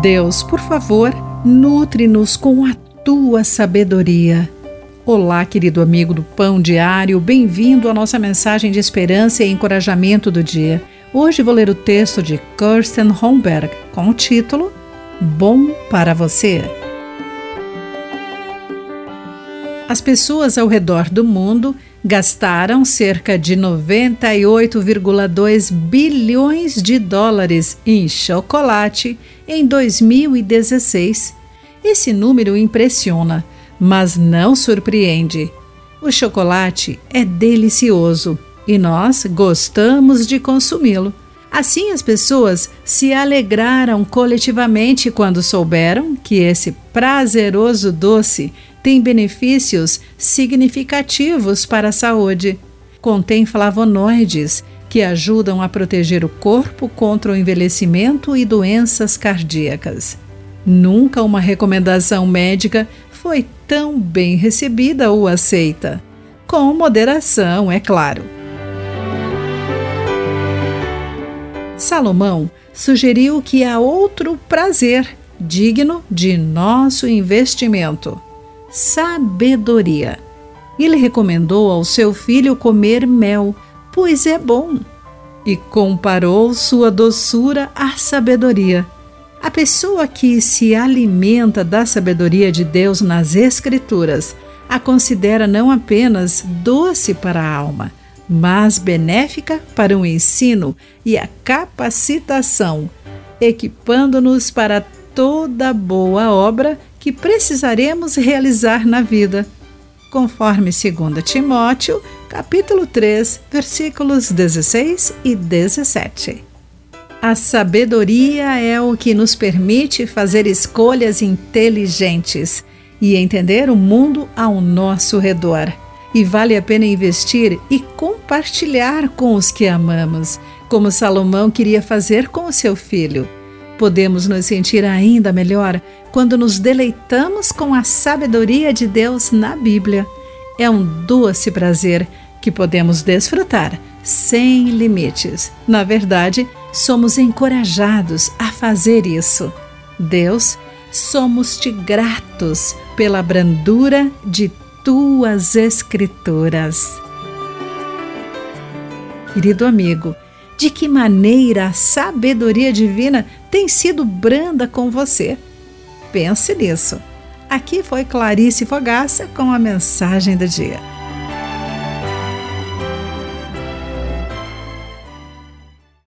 Deus, por favor, nutre-nos com a tua sabedoria. Olá, querido amigo do Pão Diário, bem-vindo à nossa mensagem de esperança e encorajamento do dia. Hoje vou ler o texto de Kirsten Holmberg com o título Bom para você. As pessoas ao redor do mundo gastaram cerca de 98,2 bilhões de dólares em chocolate em 2016. Esse número impressiona, mas não surpreende. O chocolate é delicioso e nós gostamos de consumi-lo. Assim, as pessoas se alegraram coletivamente quando souberam que esse prazeroso doce tem benefícios significativos para a saúde. Contém flavonoides que ajudam a proteger o corpo contra o envelhecimento e doenças cardíacas. Nunca uma recomendação médica foi tão bem recebida ou aceita. Com moderação, é claro. Salomão sugeriu que há outro prazer digno de nosso investimento sabedoria. Ele recomendou ao seu filho comer mel, pois é bom, e comparou sua doçura à sabedoria. A pessoa que se alimenta da sabedoria de Deus nas Escrituras a considera não apenas doce para a alma, mas benéfica para o ensino e a capacitação, equipando-nos para toda boa obra que precisaremos realizar na vida, conforme 2 Timóteo, capítulo 3, versículos 16 e 17. A sabedoria é o que nos permite fazer escolhas inteligentes e entender o mundo ao nosso redor. E vale a pena investir e compartilhar com os que amamos, como Salomão queria fazer com o seu filho. Podemos nos sentir ainda melhor quando nos deleitamos com a sabedoria de Deus na Bíblia. É um doce prazer que podemos desfrutar sem limites. Na verdade, somos encorajados a fazer isso. Deus, somos-te gratos pela brandura de tuas Escrituras. Querido amigo, de que maneira a sabedoria divina tem sido branda com você? Pense nisso. Aqui foi Clarice Fogaça com a mensagem do dia.